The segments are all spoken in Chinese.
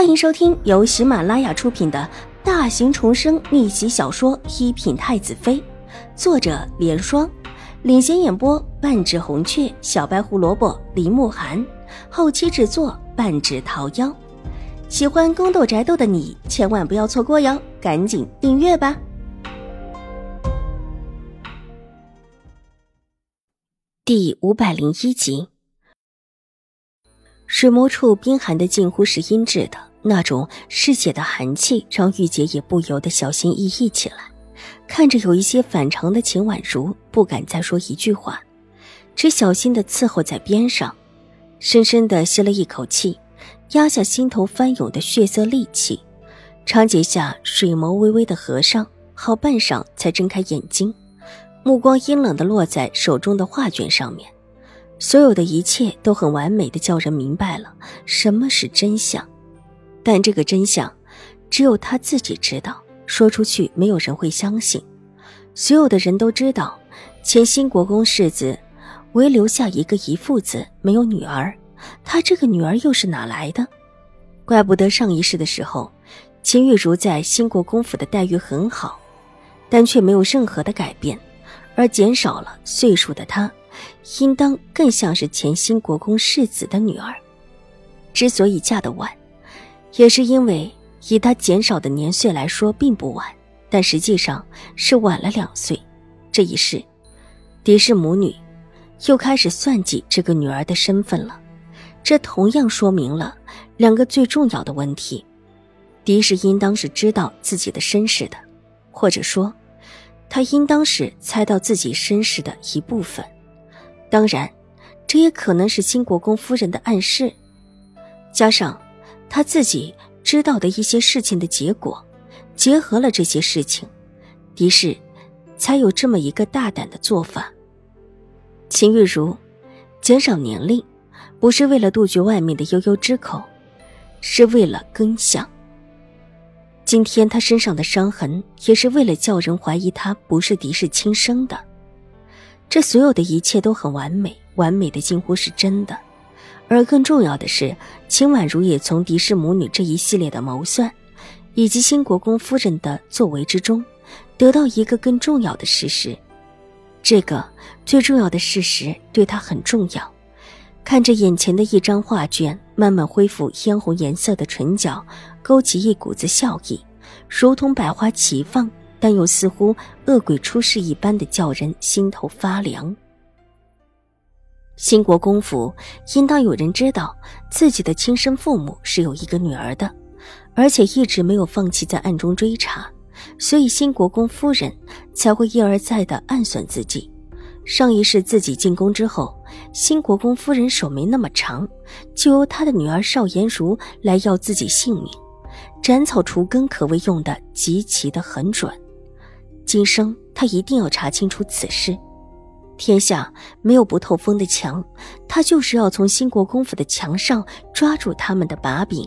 欢迎收听由喜马拉雅出品的大型重生逆袭小说《一品太子妃》，作者：莲霜，领衔演播：半指红雀、小白胡萝卜、林慕寒，后期制作：半指桃夭。喜欢宫斗宅斗的你千万不要错过哟，赶紧订阅吧！第五百零一集。水魔处冰寒的近乎是阴质的那种嗜血的寒气，让玉洁也不由得小心翼翼起来。看着有一些反常的秦婉如，不敢再说一句话，只小心的伺候在边上，深深的吸了一口气，压下心头翻涌的血色戾气，长睫下水眸微微的合上，好半晌才睁开眼睛，目光阴冷的落在手中的画卷上面。所有的一切都很完美的叫人明白了什么是真相，但这个真相，只有他自己知道，说出去没有人会相信。所有的人都知道，前新国公世子，唯留下一个遗腹子，没有女儿。他这个女儿又是哪来的？怪不得上一世的时候，秦玉茹在新国公府的待遇很好，但却没有任何的改变，而减少了岁数的她。应当更像是前新国公世子的女儿，之所以嫁得晚，也是因为以她减少的年岁来说并不晚，但实际上是晚了两岁。这一世，狄氏母女又开始算计这个女儿的身份了。这同样说明了两个最重要的问题：狄氏应当是知道自己的身世的，或者说，他应当是猜到自己身世的一部分。当然，这也可能是新国公夫人的暗示，加上他自己知道的一些事情的结果，结合了这些事情，狄氏才有这么一个大胆的做法。秦玉茹减少年龄，不是为了杜绝外面的悠悠之口，是为了根相。今天他身上的伤痕，也是为了叫人怀疑他不是狄氏亲生的。这所有的一切都很完美，完美的近乎是真的。而更重要的是，秦婉如也从狄氏母女这一系列的谋算，以及新国公夫人的作为之中，得到一个更重要的事实。这个最重要的事实对他很重要。看着眼前的一张画卷，慢慢恢复嫣红颜色的唇角，勾起一股子笑意，如同百花齐放。但又似乎恶鬼出世一般的叫人心头发凉。新国公府应当有人知道自己的亲生父母是有一个女儿的，而且一直没有放弃在暗中追查，所以新国公夫人才会一而再的暗算自己。上一世自己进宫之后，新国公夫人手没那么长，就由他的女儿邵颜如来要自己性命，斩草除根可谓用的极其的很准。今生他一定要查清楚此事。天下没有不透风的墙，他就是要从新国公府的墙上抓住他们的把柄。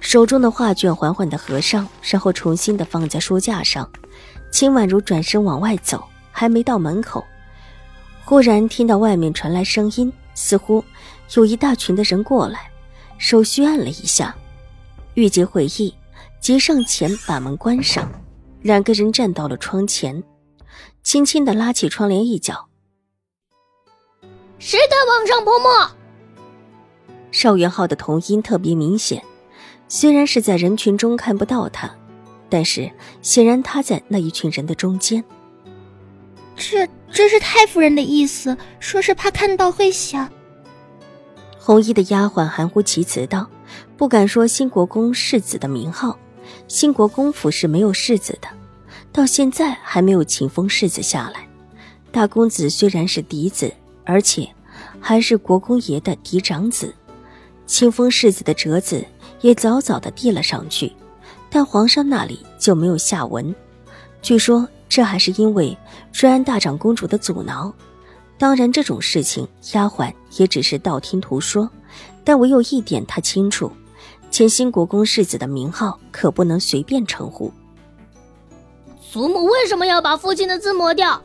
手中的画卷缓缓的合上，然后重新的放在书架上。秦婉如转身往外走，还没到门口，忽然听到外面传来声音，似乎有一大群的人过来。手虚按了一下，玉洁回忆，急上前把门关上。两个人站到了窗前，轻轻的拉起窗帘一角。谁在网上泼墨？邵元浩的童音特别明显，虽然是在人群中看不到他，但是显然他在那一群人的中间。这这是太夫人的意思，说是怕看到会想。红衣的丫鬟含糊其辞道：“不敢说新国公世子的名号。”新国公府是没有世子的，到现在还没有秦风世子下来。大公子虽然是嫡子，而且还是国公爷的嫡长子，清风世子的折子也早早的递了上去，但皇上那里就没有下文。据说这还是因为瑞安大长公主的阻挠。当然，这种事情丫鬟也只是道听途说，但唯有一点她清楚。前新国公世子的名号可不能随便称呼。祖母为什么要把父亲的字抹掉？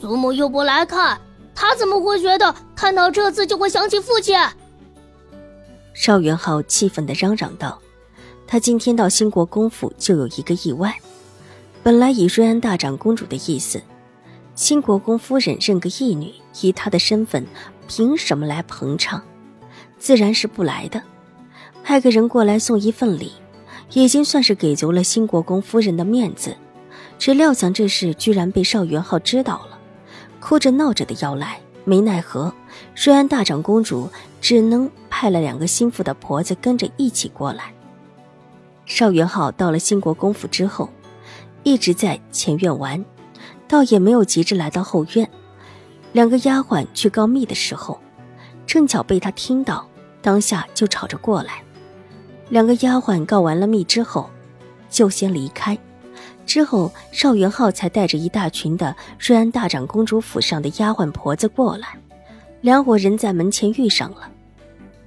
祖母又不来看，他怎么会觉得看到这字就会想起父亲？邵元浩气愤的嚷嚷道：“他今天到兴国公府就有一个意外。本来以瑞安大长公主的意思，兴国公夫人认个义女，以她的身份，凭什么来捧场？自然是不来的。派个人过来送一份礼，已经算是给足了兴国公夫人的面子。谁料想这事居然被邵元浩知道了，哭着闹着的要来，没奈何，瑞安大长公主只能派了两个心腹的婆子跟着一起过来。邵元浩到了兴国公府之后，一直在前院玩，倒也没有急着来到后院。两个丫鬟去告密的时候，正巧被他听到，当下就吵着过来。两个丫鬟告完了密之后，就先离开。之后，邵元浩才带着一大群的瑞安大长公主府上的丫鬟婆子过来，两伙人在门前遇上了。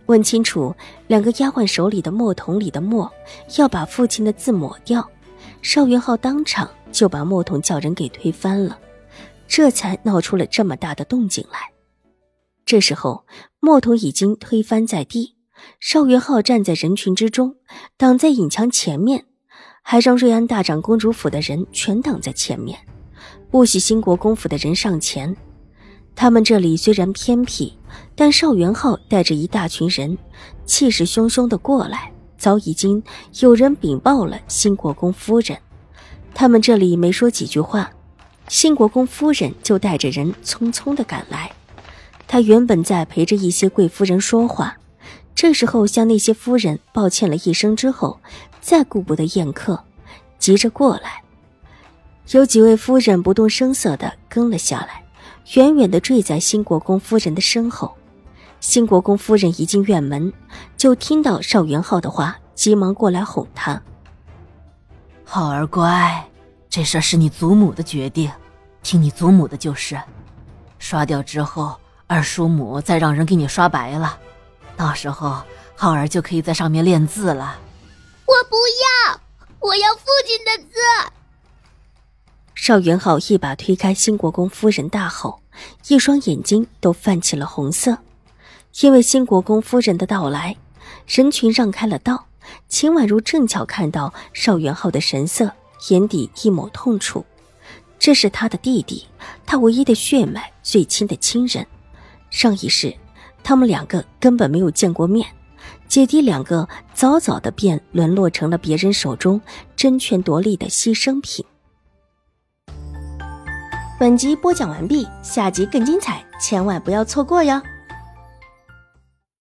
问清楚，两个丫鬟手里的墨桶里的墨要把父亲的字抹掉，邵元浩当场就把墨桶叫人给推翻了，这才闹出了这么大的动静来。这时候，墨桶已经推翻在地，邵元浩站在人群之中，挡在影墙前面。还让瑞安大长公主府的人全挡在前面，不许兴国公府的人上前。他们这里虽然偏僻，但邵元浩带着一大群人，气势汹汹的过来，早已经有人禀报了兴国公夫人。他们这里没说几句话，兴国公夫人就带着人匆匆的赶来。他原本在陪着一些贵夫人说话，这时候向那些夫人抱歉了一声之后。再顾不得宴客，急着过来。有几位夫人不动声色的跟了下来，远远的坠在新国公夫人的身后。新国公夫人一进院门，就听到邵元浩的话，急忙过来哄他：“浩儿乖，这事是你祖母的决定，听你祖母的就是。刷掉之后，二叔母再让人给你刷白了，到时候浩儿就可以在上面练字了。”我不要，我要父亲的字。邵元浩一把推开新国公夫人，大吼，一双眼睛都泛起了红色。因为新国公夫人的到来，人群让开了道。秦婉如正巧看到邵元浩的神色，眼底一抹痛楚。这是他的弟弟，他唯一的血脉最亲的亲人。上一世，他们两个根本没有见过面。姐弟两个早早的便沦落成了别人手中争权夺利的牺牲品。本集播讲完毕，下集更精彩，千万不要错过哟。